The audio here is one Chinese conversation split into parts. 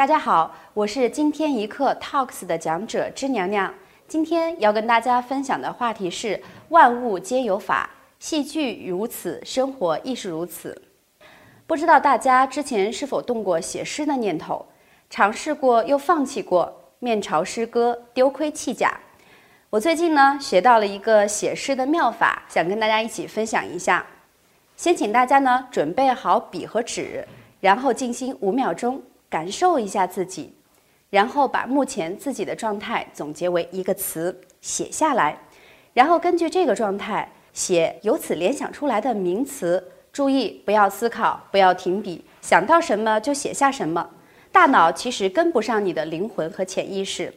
大家好，我是今天一刻 Talks 的讲者芝娘娘。今天要跟大家分享的话题是“万物皆有法，戏剧如此，生活亦是如此”。不知道大家之前是否动过写诗的念头？尝试过又放弃过，面朝诗歌，丢盔弃甲。我最近呢学到了一个写诗的妙法，想跟大家一起分享一下。先请大家呢准备好笔和纸，然后静心五秒钟，感受一下自己，然后把目前自己的状态总结为一个词写下来，然后根据这个状态写由此联想出来的名词。注意不要思考，不要停笔，想到什么就写下什么。大脑其实跟不上你的灵魂和潜意识。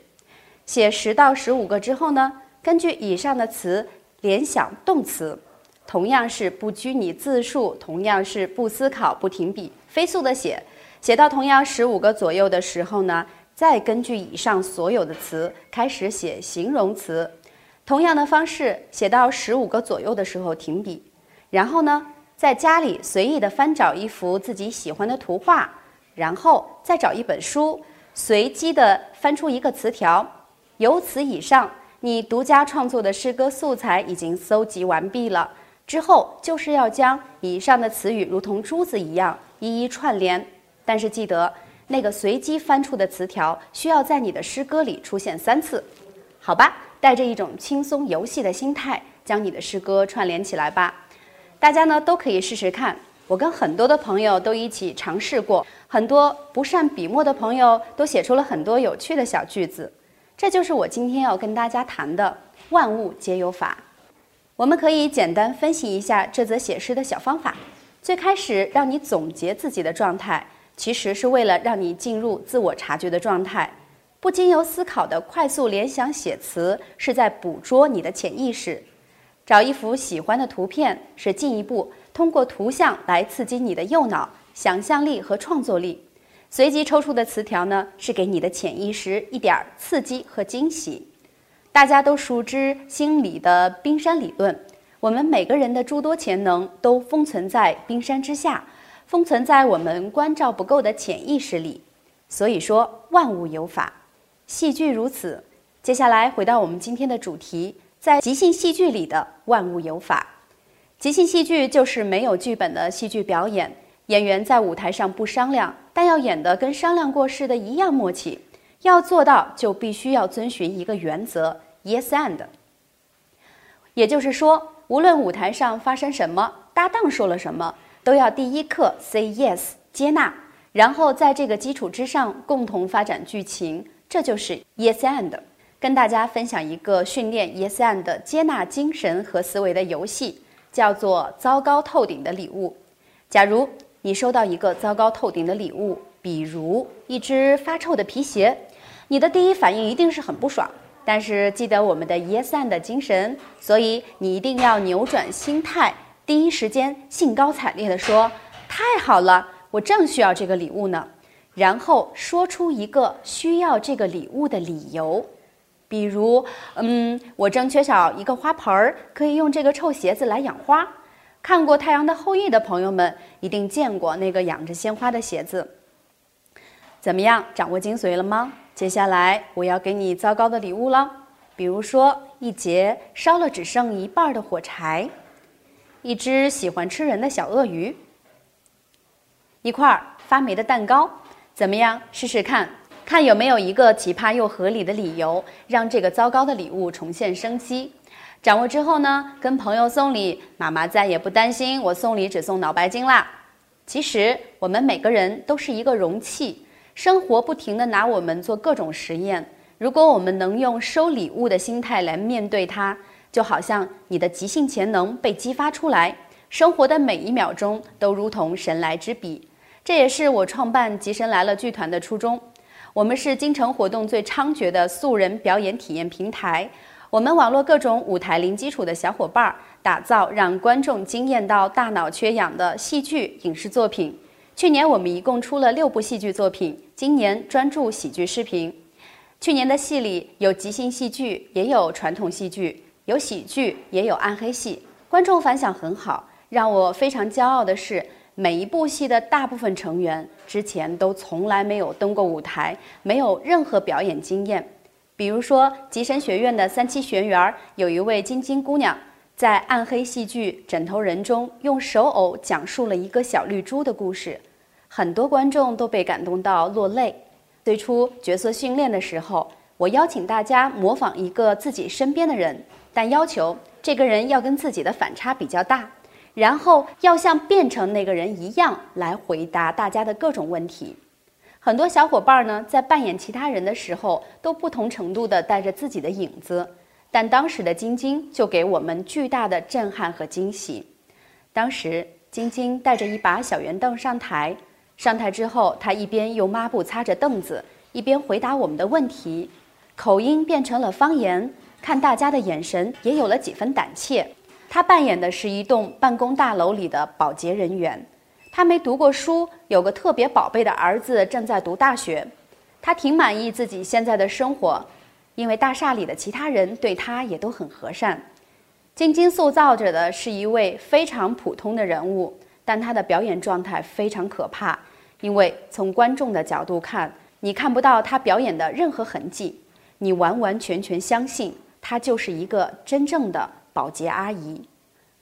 写十到十五个之后呢，根据以上的词联想动词，同样是不拘泥字数，同样是不思考、不停笔，飞速的写。写到同样十五个左右的时候呢，再根据以上所有的词开始写形容词。同样的方式，写到十五个左右的时候停笔，然后呢，在家里随意的翻找一幅自己喜欢的图画，然后再找一本书，随机的翻出一个词条。由此以上，你独家创作的诗歌素材已经搜集完毕了。之后就是要将以上的词语如同珠子一样一一串联。但是记得，那个随机翻出的词条需要在你的诗歌里出现三次，好吧？带着一种轻松游戏的心态，将你的诗歌串联起来吧。大家呢都可以试试看。我跟很多的朋友都一起尝试过，很多不善笔墨的朋友都写出了很多有趣的小句子。这就是我今天要跟大家谈的“万物皆有法”。我们可以简单分析一下这则写诗的小方法。最开始让你总结自己的状态，其实是为了让你进入自我察觉的状态。不经由思考的快速联想写词，是在捕捉你的潜意识。找一幅喜欢的图片，是进一步通过图像来刺激你的右脑想象力和创作力。随机抽出的词条呢，是给你的潜意识一点刺激和惊喜。大家都熟知心理的冰山理论，我们每个人的诸多潜能都封存在冰山之下，封存在我们关照不够的潜意识里。所以说，万物有法，戏剧如此。接下来回到我们今天的主题，在即兴戏剧里的万物有法。即兴戏剧就是没有剧本的戏剧表演。演员在舞台上不商量，但要演得跟商量过似的一样默契。要做到，就必须要遵循一个原则：yes and。也就是说，无论舞台上发生什么，搭档说了什么，都要第一课 say yes 接纳，然后在这个基础之上共同发展剧情。这就是 yes and。跟大家分享一个训练 yes and 接纳精神和思维的游戏，叫做“糟糕透顶的礼物”。假如你收到一个糟糕透顶的礼物，比如一只发臭的皮鞋，你的第一反应一定是很不爽。但是记得我们的 Yes and 的精神，所以你一定要扭转心态，第一时间兴高采烈地说：“太好了，我正需要这个礼物呢。”然后说出一个需要这个礼物的理由，比如：“嗯，我正缺少一个花盆儿，可以用这个臭鞋子来养花。”看过《太阳的后裔》的朋友们一定见过那个养着鲜花的鞋子。怎么样，掌握精髓了吗？接下来我要给你糟糕的礼物了，比如说一节烧了只剩一半的火柴，一只喜欢吃人的小鳄鱼，一块发霉的蛋糕。怎么样，试试看看有没有一个奇葩又合理的理由，让这个糟糕的礼物重现生机。掌握之后呢，跟朋友送礼，妈妈再也不担心我送礼只送脑白金啦。其实我们每个人都是一个容器，生活不停地拿我们做各种实验。如果我们能用收礼物的心态来面对它，就好像你的即兴潜能被激发出来，生活的每一秒钟都如同神来之笔。这也是我创办《吉神来了》剧团的初衷。我们是京城活动最猖獗的素人表演体验平台。我们网络各种舞台零基础的小伙伴儿，打造让观众惊艳到大脑缺氧的戏剧影视作品。去年我们一共出了六部戏剧作品，今年专注喜剧视频。去年的戏里有即兴戏剧，也有传统戏剧，有喜剧，也有暗黑戏，观众反响很好。让我非常骄傲的是，每一部戏的大部分成员之前都从来没有登过舞台，没有任何表演经验。比如说，吉神学院的三期学员有一位晶晶姑娘，在暗黑戏剧《枕头人》中用手偶讲述了一个小绿猪的故事，很多观众都被感动到落泪。最初角色训练的时候，我邀请大家模仿一个自己身边的人，但要求这个人要跟自己的反差比较大。然后要像变成那个人一样来回答大家的各种问题。很多小伙伴呢，在扮演其他人的时候，都不同程度的带着自己的影子。但当时的晶晶就给我们巨大的震撼和惊喜。当时晶晶带着一把小圆凳上台，上台之后，她一边用抹布擦着凳子，一边回答我们的问题，口音变成了方言，看大家的眼神也有了几分胆怯。他扮演的是一栋办公大楼里的保洁人员，他没读过书，有个特别宝贝的儿子正在读大学，他挺满意自己现在的生活，因为大厦里的其他人对他也都很和善。晶晶塑造着的是一位非常普通的人物，但他的表演状态非常可怕，因为从观众的角度看，你看不到他表演的任何痕迹，你完完全全相信她就是一个真正的。保洁阿姨，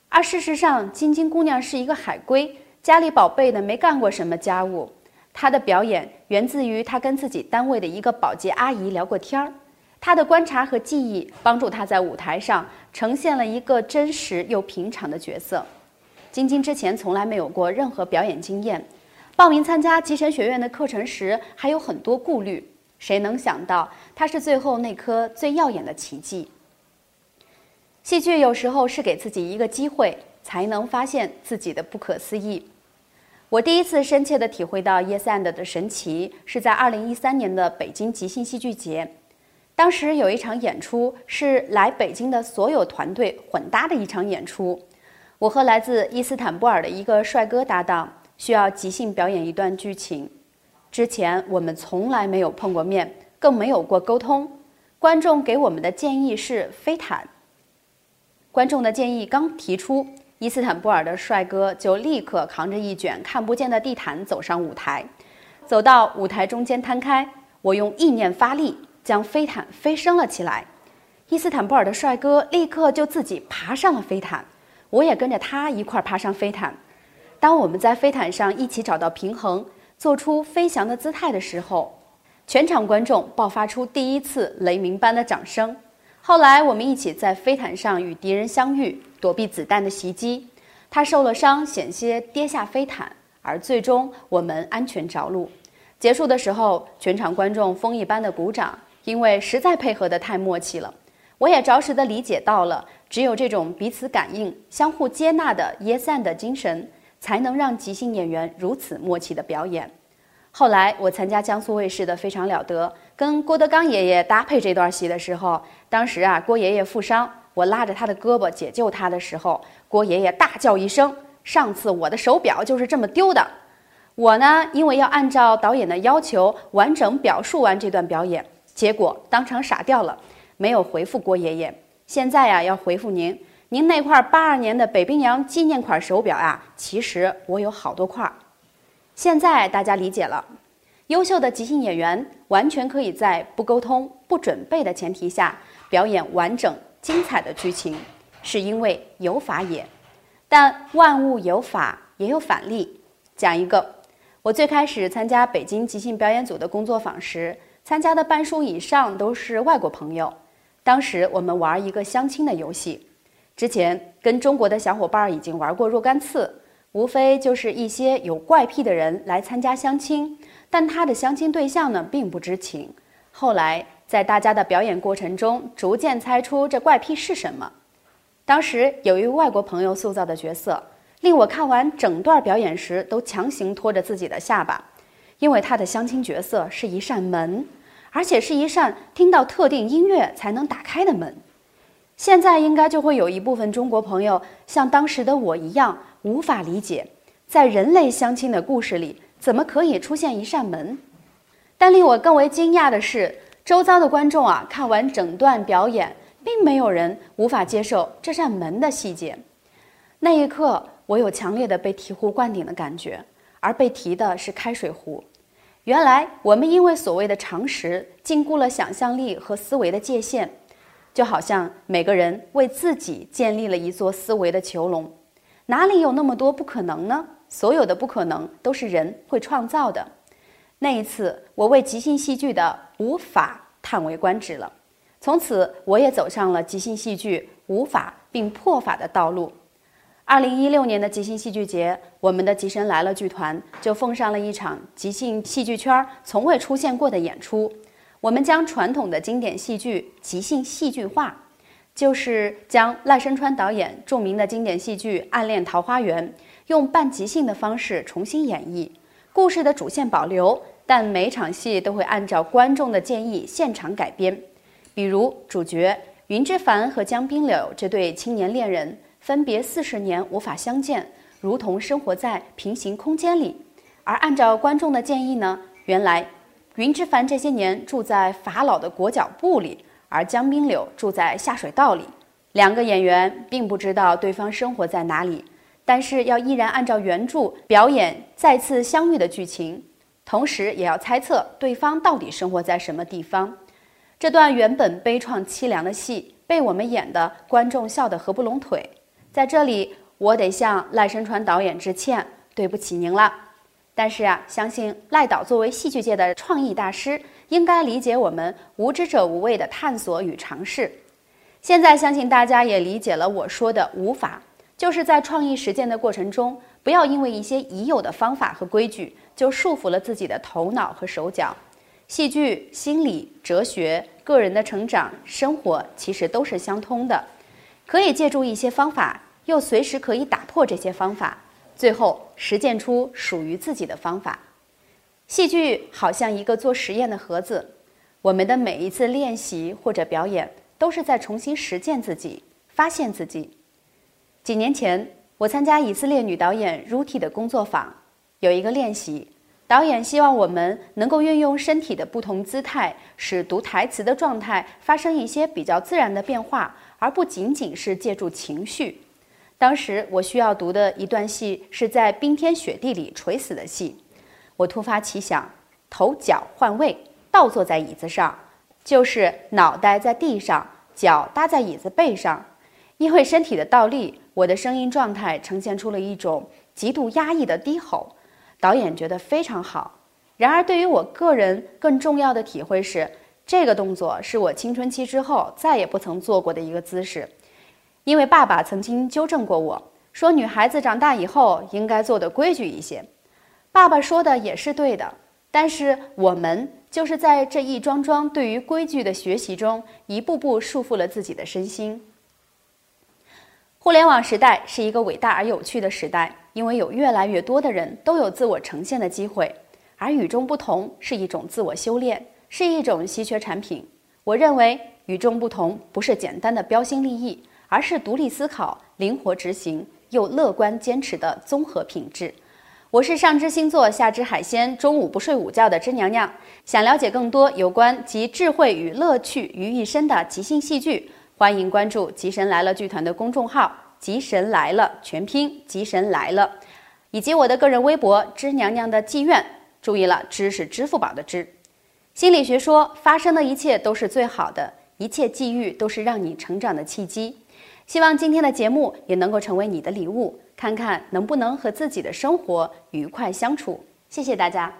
而事实上，晶晶姑娘是一个海归，家里宝贝的没干过什么家务。她的表演源自于她跟自己单位的一个保洁阿姨聊过天儿，她的观察和记忆帮助她在舞台上呈现了一个真实又平常的角色。晶晶之前从来没有过任何表演经验，报名参加集神学院的课程时还有很多顾虑。谁能想到，她是最后那颗最耀眼的奇迹？戏剧有时候是给自己一个机会，才能发现自己的不可思议。我第一次深切地体会到 Yes and 的神奇，是在2013年的北京即兴戏剧节。当时有一场演出是来北京的所有团队混搭的一场演出。我和来自伊斯坦布尔的一个帅哥搭档，需要即兴表演一段剧情。之前我们从来没有碰过面，更没有过沟通。观众给我们的建议是飞毯。观众的建议刚提出，伊斯坦布尔的帅哥就立刻扛着一卷看不见的地毯走上舞台，走到舞台中间摊开。我用意念发力，将飞毯飞升了起来。伊斯坦布尔的帅哥立刻就自己爬上了飞毯，我也跟着他一块儿爬上飞毯。当我们在飞毯上一起找到平衡，做出飞翔的姿态的时候，全场观众爆发出第一次雷鸣般的掌声。后来，我们一起在飞毯上与敌人相遇，躲避子弹的袭击。他受了伤，险些跌下飞毯，而最终我们安全着陆。结束的时候，全场观众风一般的鼓掌，因为实在配合得太默契了。我也着实的理解到了，只有这种彼此感应、相互接纳的 Yes and 的精神，才能让即兴演员如此默契的表演。后来，我参加江苏卫视的《非常了得》。跟郭德纲爷爷搭配这段戏的时候，当时啊，郭爷爷负伤，我拉着他的胳膊解救他的时候，郭爷爷大叫一声：“上次我的手表就是这么丢的。”我呢，因为要按照导演的要求完整表述完这段表演，结果当场傻掉了，没有回复郭爷爷。现在呀，要回复您，您那块八二年的北冰洋纪念款手表啊，其实我有好多块。现在大家理解了。优秀的即兴演员完全可以在不沟通、不准备的前提下表演完整精彩的剧情，是因为有法也。但万物有法也有反例。讲一个，我最开始参加北京即兴表演组的工作坊时，参加的半数以上都是外国朋友。当时我们玩一个相亲的游戏，之前跟中国的小伙伴已经玩过若干次，无非就是一些有怪癖的人来参加相亲。但他的相亲对象呢，并不知情。后来在大家的表演过程中，逐渐猜出这怪癖是什么。当时有一位外国朋友塑造的角色，令我看完整段表演时都强行拖着自己的下巴，因为他的相亲角色是一扇门，而且是一扇听到特定音乐才能打开的门。现在应该就会有一部分中国朋友像当时的我一样，无法理解，在人类相亲的故事里。怎么可以出现一扇门？但令我更为惊讶的是，周遭的观众啊，看完整段表演，并没有人无法接受这扇门的细节。那一刻，我有强烈的被醍醐灌顶的感觉，而被提的是开水壶。原来我们因为所谓的常识，禁锢了想象力和思维的界限，就好像每个人为自己建立了一座思维的囚笼。哪里有那么多不可能呢？所有的不可能都是人会创造的。那一次，我为即兴戏剧的无法叹为观止了。从此，我也走上了即兴戏剧无法并破法的道路。二零一六年的即兴戏剧节，我们的吉神来了剧团就奉上了一场即兴戏剧圈从未出现过的演出。我们将传统的经典戏剧即兴戏剧化，就是将赖声川导演著名的经典戏剧《暗恋桃花源》用半即兴的方式重新演绎，故事的主线保留，但每场戏都会按照观众的建议现场改编。比如主角云之凡和江滨柳这对青年恋人。分别四十年无法相见，如同生活在平行空间里。而按照观众的建议呢，原来云之凡这些年住在法老的裹脚布里，而江滨柳住在下水道里。两个演员并不知道对方生活在哪里，但是要依然按照原著表演再次相遇的剧情，同时也要猜测对方到底生活在什么地方。这段原本悲怆凄凉的戏，被我们演的观众笑得合不拢腿。在这里，我得向赖声川导演致歉，对不起您了。但是啊，相信赖导作为戏剧界的创意大师，应该理解我们无知者无畏的探索与尝试。现在相信大家也理解了我说的“无法”，就是在创意实践的过程中，不要因为一些已有的方法和规矩，就束缚了自己的头脑和手脚。戏剧、心理、哲学、个人的成长、生活，其实都是相通的。可以借助一些方法，又随时可以打破这些方法，最后实践出属于自己的方法。戏剧好像一个做实验的盒子，我们的每一次练习或者表演，都是在重新实践自己，发现自己。几年前，我参加以色列女导演 Ruti 的工作坊，有一个练习，导演希望我们能够运用身体的不同姿态，使读台词的状态发生一些比较自然的变化。而不仅仅是借助情绪。当时我需要读的一段戏是在冰天雪地里垂死的戏，我突发奇想，头脚换位，倒坐在椅子上，就是脑袋在地上，脚搭在椅子背上。因为身体的倒立，我的声音状态呈现出了一种极度压抑的低吼。导演觉得非常好。然而，对于我个人更重要的体会是。这个动作是我青春期之后再也不曾做过的一个姿势，因为爸爸曾经纠正过我说，女孩子长大以后应该做的规矩一些。爸爸说的也是对的，但是我们就是在这一桩桩对于规矩的学习中，一步步束缚了自己的身心。互联网时代是一个伟大而有趣的时代，因为有越来越多的人都有自我呈现的机会，而与众不同是一种自我修炼。是一种稀缺产品。我认为与众不同不是简单的标新立异，而是独立思考、灵活执行又乐观坚持的综合品质。我是上知星座、下知海鲜、中午不睡午觉的芝娘娘。想了解更多有关集智慧与乐趣于一身的即兴戏剧，欢迎关注“吉神来了”剧团的公众号“吉神来了”全拼“吉神来了”，以及我的个人微博“芝娘娘的妓院”。注意了，知是支付宝的知。心理学说，发生的一切都是最好的，一切际遇都是让你成长的契机。希望今天的节目也能够成为你的礼物，看看能不能和自己的生活愉快相处。谢谢大家。